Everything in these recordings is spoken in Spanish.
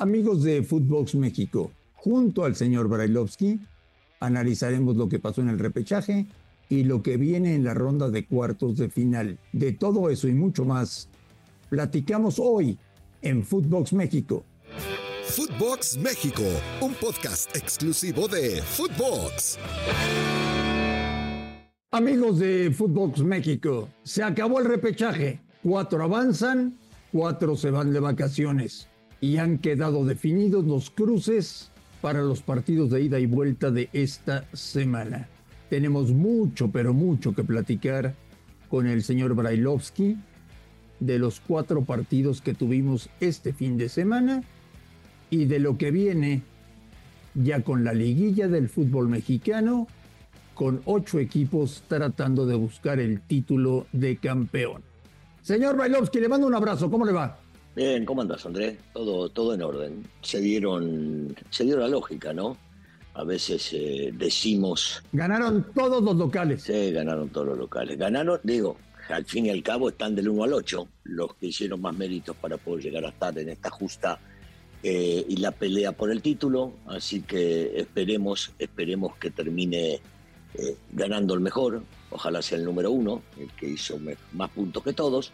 Amigos de Footbox México, junto al señor Brailovsky, analizaremos lo que pasó en el repechaje y lo que viene en la ronda de cuartos de final. De todo eso y mucho más, platicamos hoy en Footbox México. Footbox México, un podcast exclusivo de Footbox. Amigos de Footbox México, se acabó el repechaje. Cuatro avanzan, cuatro se van de vacaciones y han quedado definidos los cruces para los partidos de ida y vuelta de esta semana. Tenemos mucho, pero mucho que platicar con el señor Brailovsky de los cuatro partidos que tuvimos este fin de semana y de lo que viene ya con la liguilla del fútbol mexicano, con ocho equipos tratando de buscar el título de campeón. Señor Brailovsky, le mando un abrazo, ¿cómo le va? Bien, ¿cómo andas, Andrés? Todo, todo en orden. Se dieron, se dio la lógica, ¿no? A veces eh, decimos. Ganaron todos los locales. Sí, ganaron todos los locales. Ganaron, digo, al fin y al cabo están del 1 al 8 los que hicieron más méritos para poder llegar a estar en esta justa eh, y la pelea por el título. Así que esperemos, esperemos que termine eh, ganando el mejor. Ojalá sea el número uno, el que hizo más puntos que todos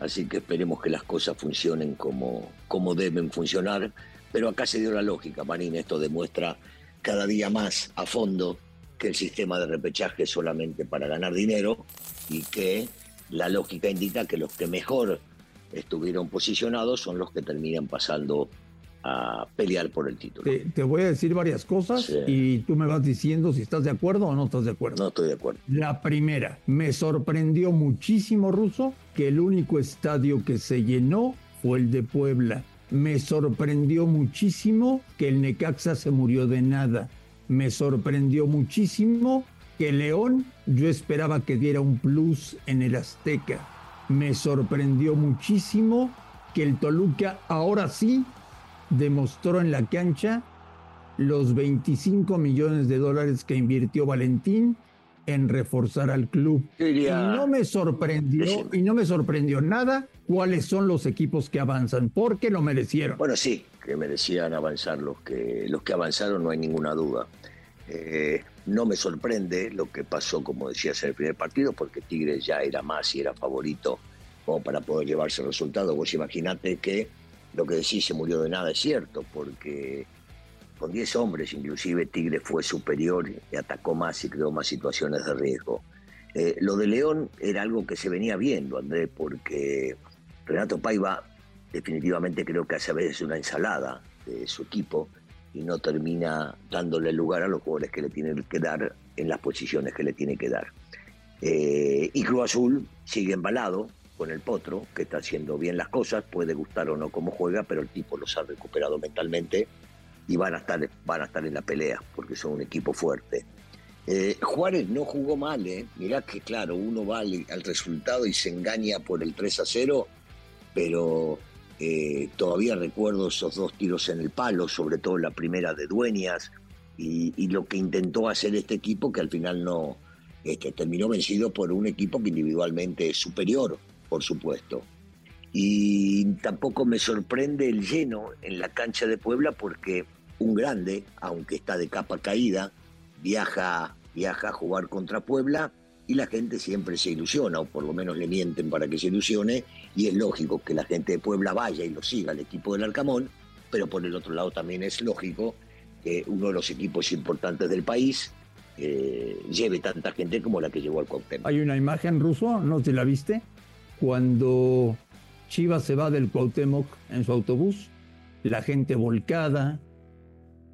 Así que esperemos que las cosas funcionen como, como deben funcionar. Pero acá se dio la lógica, Marín. Esto demuestra cada día más a fondo que el sistema de repechaje es solamente para ganar dinero y que la lógica indica que los que mejor estuvieron posicionados son los que terminan pasando a pelear por el título. Te, voy a decir varias cosas y tú me vas diciendo si estás de acuerdo o no estás de acuerdo. No estoy de acuerdo. La primera, me sorprendió muchísimo, Ruso, que el único estadio que se llenó fue el de Puebla. Me sorprendió muchísimo que el Necaxa se murió de nada. Me sorprendió muchísimo que León yo esperaba que diera un plus en el Azteca. Me sorprendió muchísimo que el Toluca ahora sí demostró en la cancha los 25 millones de dólares que invirtió Valentín en reforzar al club. Y no me sorprendió, y no me sorprendió nada cuáles son los equipos que avanzan, porque lo merecieron. Bueno, sí, que merecían avanzar los que, los que avanzaron, no hay ninguna duda. Eh, no me sorprende lo que pasó, como decías, en el primer partido, porque Tigres ya era más y era favorito como para poder llevarse el resultado. Vos imaginate que lo que decís se murió de nada es cierto, porque con 10 hombres inclusive Tigre fue superior y atacó más y creó más situaciones de riesgo. Eh, lo de León era algo que se venía viendo, Andrés, porque Renato Paiva definitivamente creo que hace a veces una ensalada de su equipo y no termina dándole lugar a los jugadores que le tienen que dar en las posiciones que le tiene que dar. Eh, y Cruz Azul sigue embalado, con el Potro, que está haciendo bien las cosas, puede gustar o no cómo juega, pero el tipo los ha recuperado mentalmente y van a estar, van a estar en la pelea, porque son un equipo fuerte. Eh, Juárez no jugó mal, ¿eh? mirá que claro, uno va al, resultado y se engaña por el 3 a 0, pero eh, todavía recuerdo esos dos tiros en el palo, sobre todo la primera de Dueñas, y, lo que intentó hacer este equipo que al final no este, terminó vencido por un equipo que individualmente es superior por supuesto. Y tampoco me sorprende el lleno en la cancha de Puebla porque un grande, aunque está de capa caída, viaja, viaja a jugar contra Puebla y la gente siempre se ilusiona, o por lo menos le mienten para que se ilusione, y es lógico que la gente de Puebla vaya y lo siga al equipo del Arcamón, pero por el otro lado también es lógico que uno de los equipos importantes del país eh, lleve tanta gente como la que llevó al Cuauhtémoc. Hay una imagen ruso, ¿no te la viste? Cuando Chivas se va del Cuauhtémoc en su autobús, la gente volcada,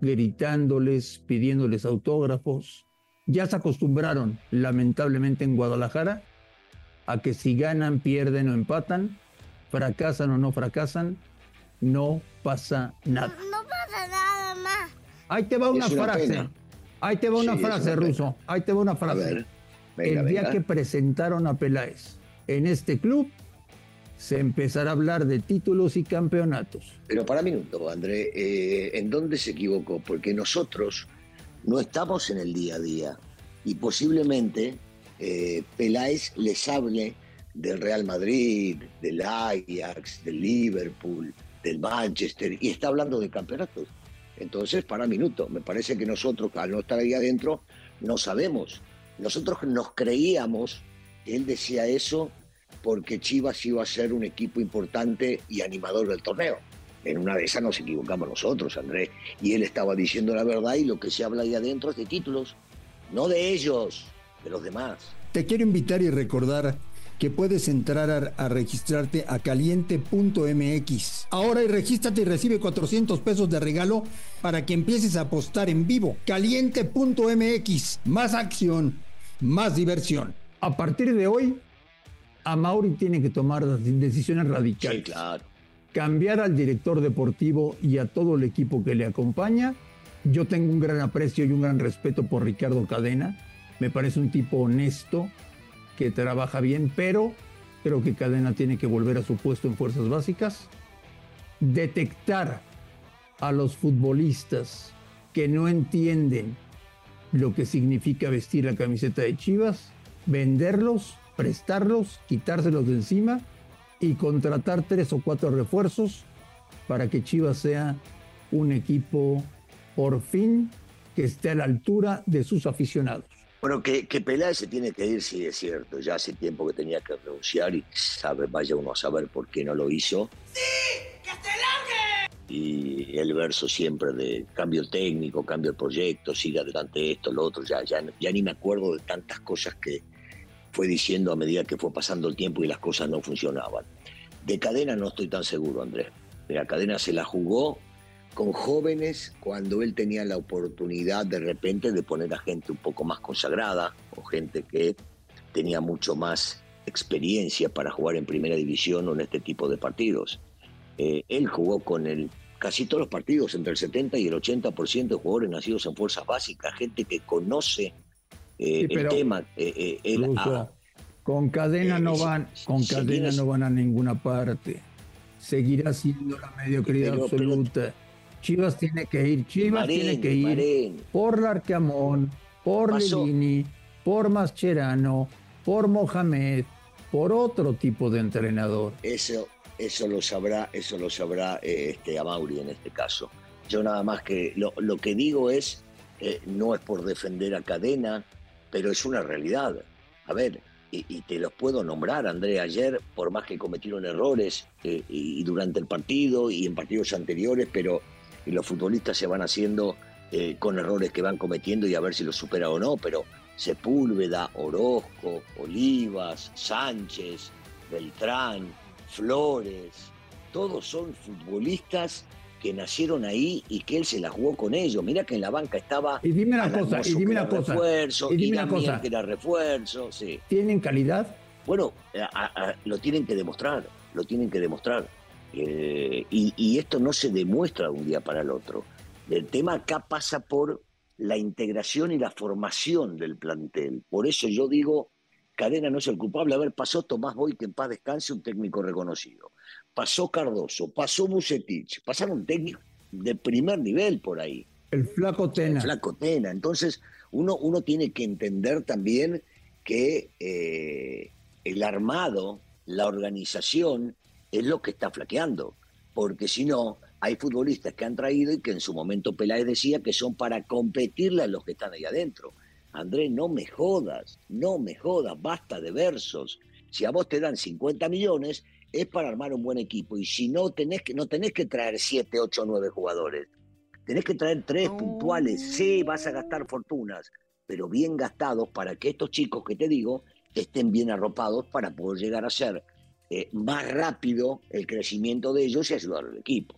gritándoles, pidiéndoles autógrafos. Ya se acostumbraron, lamentablemente en Guadalajara, a que si ganan, pierden o empatan, fracasan o no fracasan, no pasa nada. No, pasa nada más. Ahí te va una, frase. Ahí te va una frase, Ruso. Ahí te va una frase. El día que presentaron a Peláez en este club se empezará a hablar de títulos y campeonatos. Pero para minuto, André, eh, ¿en dónde se equivocó? Porque nosotros no estamos en el día a día y posiblemente eh, Peláez les hable del Real Madrid, del Ajax, del Liverpool, del Manchester, y está hablando de campeonatos. Entonces, para minuto, me parece que nosotros, al no estar ahí adentro, no sabemos. Nosotros nos creíamos él decía eso porque Chivas iba a ser un equipo importante y animador del torneo. En una de esas nos equivocamos nosotros, Andrés. Y él estaba diciendo la verdad y lo que se habla ahí adentro es de títulos, no de ellos, de los demás. Te quiero invitar y recordar que puedes entrar a, registrarte a caliente.mx. Ahora y regístrate y recibe 400 pesos de regalo para que empieces a apostar en vivo. Caliente.mx. Más acción, más diversión. A partir de hoy, a Mauri tiene que tomar decisiones radicales. Sí, claro. Cambiar al director deportivo y a todo el equipo que le acompaña. Yo tengo un gran aprecio y un gran respeto por Ricardo Cadena. Me parece un tipo honesto, que trabaja bien, pero creo que Cadena tiene que volver a su puesto en fuerzas básicas, detectar a los futbolistas que no entienden lo que significa vestir la camiseta de Chivas, venderlos, prestarlos, quitárselos de encima y contratar tres o cuatro refuerzos para que Chivas sea un equipo por fin que esté a la altura de sus aficionados. Bueno, que, que Peláez se tiene que ir, sí es cierto. Ya hace tiempo que tenía que renunciar y sabe, vaya uno a saber por qué no lo hizo. ¡Sí! ¡Que se largue! Y el verso siempre de cambio técnico, cambio el proyecto, siga adelante esto, lo otro. Ya, ya, ya ni me acuerdo de tantas cosas que fue diciendo a medida que fue pasando el tiempo y las cosas no funcionaban. De cadena no estoy tan seguro, Andrés. La cadena se la jugó con jóvenes cuando él tenía la oportunidad de repente de poner a gente un poco más consagrada o gente que tenía mucho más experiencia para jugar en primera división o en este tipo de partidos. Eh, él jugó con el, casi todos los partidos, entre el 70 y el 80% de jugadores nacidos en fuerzas básicas, gente que conoce eh, el tema. Eh, con cadena no van, con cadena no van a ninguna parte. Seguirá siendo la mediocridad absoluta. Chivas tiene que ir, Chivas tiene que ir por Larcamón, por Levini, por Mascherano, por Mohamed, por otro tipo de entrenador. Eso, eso lo sabrá, eso lo sabrá eh, este Amauri en este caso. Yo nada más que lo, que digo es, eh, no es por defender a Cadena, pero es una realidad. A ver, y, te los puedo nombrar, André, ayer, por más que cometieron errores eh, y durante el partido y en partidos anteriores, pero los futbolistas se van haciendo eh, con errores que van cometiendo y a ver si los supera o no, pero Sepúlveda, Orozco, Olivas, Sánchez, Beltrán, Flores, todos son futbolistas que nacieron ahí y que él se la jugó con ellos. Mira que en la banca estaba. Y dime una cosa, y dime una cosa. Refuerzo, y dime una cosa. Que era refuerzo, sí. ¿Tienen calidad? Bueno, lo tienen que demostrar, lo tienen que demostrar. Eh, y, esto no se demuestra de un día para el otro. El tema acá pasa por la integración y la formación del plantel. Por eso yo digo, Cadena no es el culpable. A ver, pasó Tomás Boy, que en paz descanse, un técnico reconocido. Pasó Cardoso, pasó Musetich, pasaron técnicos de primer nivel por ahí. El flaco Tena. El flaco Tena. Entonces, uno, uno tiene que entender también que eh, el armado, la organización, es lo que está flaqueando, porque si no, hay futbolistas que han traído y que en su momento Peláez decía que son para competirle a los que están ahí adentro. Andrés, no me jodas, no me jodas, basta de versos. Si a vos te dan 50 millones, es para armar un buen equipo. Y si no, tenés que, no tenés que traer 7, 8, 9 jugadores. Tenés que traer tres puntuales. Sí, vas a gastar fortunas, pero bien gastados para que estos chicos que te digo estén bien arropados para poder llegar a ser eh, más rápido el crecimiento de ellos y ayudar al equipo.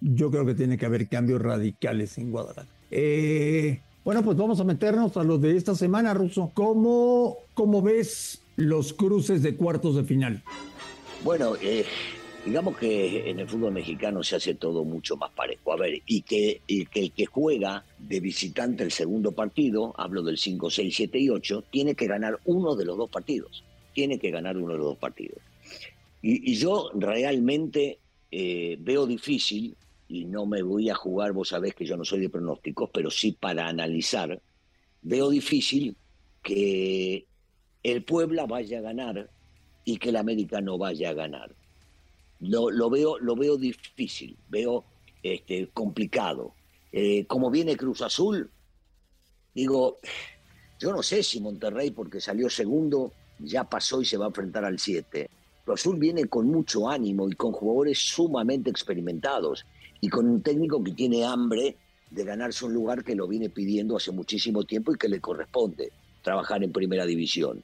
Yo creo que tiene que haber cambios radicales en Guadalajara. Eh, bueno, pues vamos a meternos a los de esta semana, Russo. ¿Cómo, cómo ves los cruces de cuartos de final? Bueno, eh, digamos que en el fútbol mexicano se hace todo mucho más parejo. A ver, y que, el que juega de visitante el segundo partido, hablo del 5, 6, 7 y 8, tiene que ganar uno de los dos partidos tiene que ganar uno de los dos partidos. Y, yo realmente eh, veo difícil, y no me voy a jugar, vos sabés que yo no soy de pronósticos, pero sí para analizar, veo difícil que el Puebla vaya a ganar y que el América no vaya a ganar. lo, veo, lo veo difícil, veo este, complicado. Eh, como viene Cruz Azul, digo, yo no sé si Monterrey, porque salió segundo, ya pasó y se va a enfrentar al 7. Cruz Azul viene con mucho ánimo y con jugadores sumamente experimentados y con un técnico que tiene hambre de ganarse un lugar que lo viene pidiendo hace muchísimo tiempo y que le corresponde trabajar en primera división.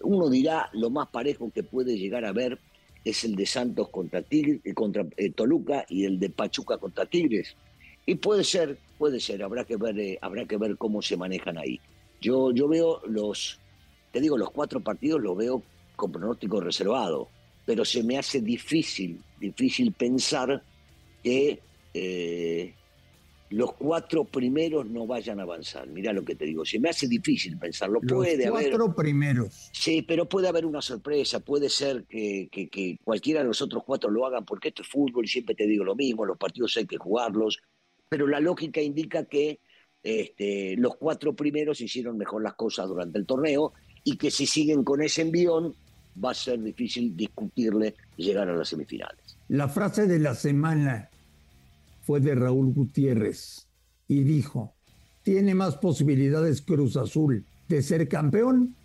Uno dirá, lo más parejo que puede llegar a ver es el de Santos contra, Tigre, eh, contra eh, Toluca y el de Pachuca contra Tigres. Y puede ser, puede ser, habrá que ver, eh, habrá que ver cómo se manejan ahí. Yo, yo veo los, te digo, los cuatro partidos los veo con pronóstico reservado, pero se me hace difícil, difícil pensar que los cuatro primeros no vayan a avanzar. Mira lo que te digo, se me hace difícil pensarlo. Puede los cuatro primeros. Sí, pero puede haber una sorpresa, puede ser que, que, cualquiera de los otros cuatro lo hagan, porque esto es fútbol y siempre te digo lo mismo, los partidos hay que jugarlos, pero la lógica indica que este, los cuatro primeros hicieron mejor las cosas durante el torneo y que si siguen con ese envión va a ser difícil discutirle llegar a las semifinales. La frase de la semana fue de Raúl Gutiérrez y dijo, tiene más posibilidades Cruz Azul de ser campeón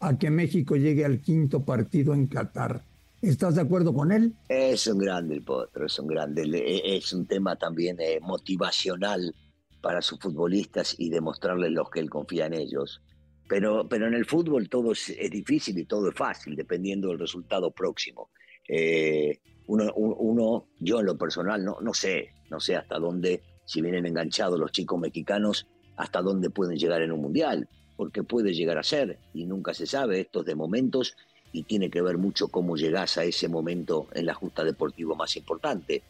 a que México llegue al quinto partido en Qatar. ¿Estás de acuerdo con él? Es un grande el potro, es un grande. E, es un tema también eh, motivacional para sus futbolistas y demostrarles los que él confía en ellos. Pero, pero en el fútbol todo es, difícil y todo es fácil, dependiendo del resultado próximo. Eh, uno, uno, yo en lo personal, no, no sé, no sé hasta dónde, si vienen enganchados los chicos mexicanos, hasta dónde pueden llegar en un mundial, porque puede llegar a ser, y nunca se sabe, esto es de momentos, y tiene que ver mucho cómo llegás a ese momento en la justa deportiva más importante.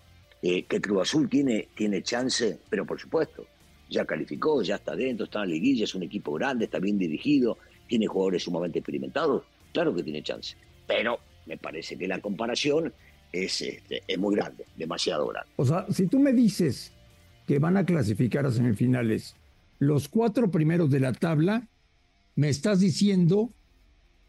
Eh, que Cruz Azul tiene, tiene chance, pero por supuesto, ya calificó, ya está dentro, está en la liguilla, es un equipo grande, está bien dirigido, tiene jugadores sumamente experimentados, claro que tiene chance, pero me parece que la comparación es, este, es muy grande, demasiado grande. O sea, si tú me dices que van a clasificar a semifinales los cuatro primeros de la tabla, me estás diciendo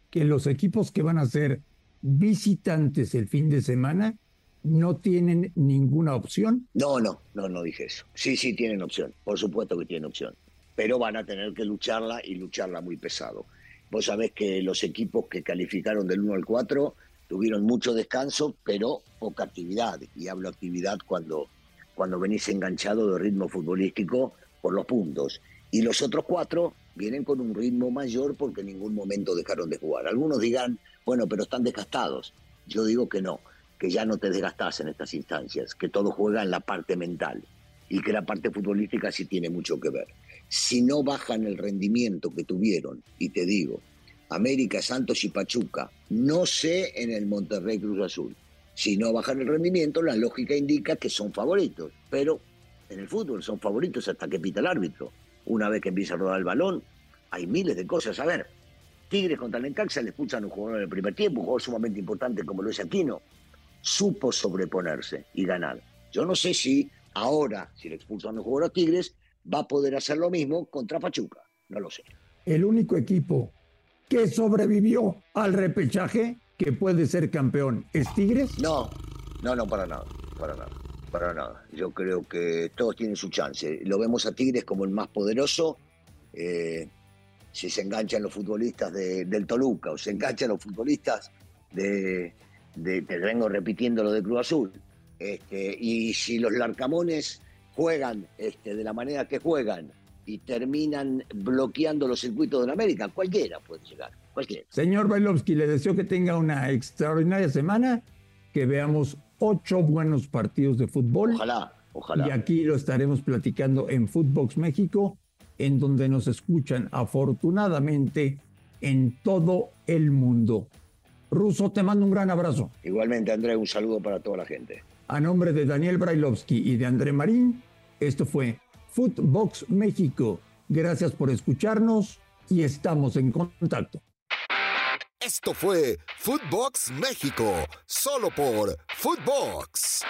que los equipos que van a ser visitantes el fin de semana no tienen ninguna opción? No, no, no, no dije eso. Sí, sí tienen opción, por supuesto que tienen opción, pero van a tener que lucharla y lucharla muy pesado. Vos sabés que los equipos que calificaron del 1 al 4 tuvieron mucho descanso, pero poca actividad. Y hablo actividad cuando, cuando venís enganchado de ritmo futbolístico por los puntos. Y los otros cuatro vienen con un ritmo mayor porque en ningún momento dejaron de jugar. Algunos digan, bueno, pero están desgastados. Yo digo que no, que ya no te desgastás en estas instancias, que todo juega en la parte mental y que la parte futbolística sí tiene mucho que ver. Si no bajan el rendimiento que tuvieron, y te digo, América, Santos y Pachuca. No sé en el Monterrey Cruz Azul. Si no bajan el rendimiento, la lógica indica que son favoritos. Pero en el fútbol son favoritos hasta que pita el árbitro. Una vez que empieza a rodar el balón, hay miles de cosas. A ver, Tigres contra el Encaxa le expulsan a un jugador en el primer tiempo, un jugador sumamente importante como lo es Aquino. Supo sobreponerse y ganar. Yo no sé si ahora, si le expulsan a un jugador a Tigres, va a poder hacer lo mismo contra Pachuca. No lo sé. El único equipo que sobrevivió al repechaje que puede ser campeón. ¿Es Tigres? No, no, no, para nada, para nada, para nada. Yo creo que todos tienen su chance. Lo vemos a Tigres como el más poderoso. Eh, si se enganchan los futbolistas del Toluca o se enganchan los futbolistas de, te vengo repitiendo lo de Cruz Azul. Este, y si los Larcamones juegan este, de la manera que juegan y terminan bloqueando los circuitos de la América. Cualquiera puede llegar, cualquiera. Señor Bailovsky, le deseo que tenga una extraordinaria semana, que veamos ocho buenos partidos de fútbol. Ojalá, ojalá. Y aquí lo estaremos platicando en Footbox México, en donde nos escuchan afortunadamente en todo el mundo. Ruso, te mando un gran abrazo. Igualmente, André, un saludo para toda la gente. A nombre de Daniel Brailovsky y de André Marín, esto fue Footbox México. Gracias por escucharnos y estamos en contacto. Esto fue Footbox México, solo por Footbox.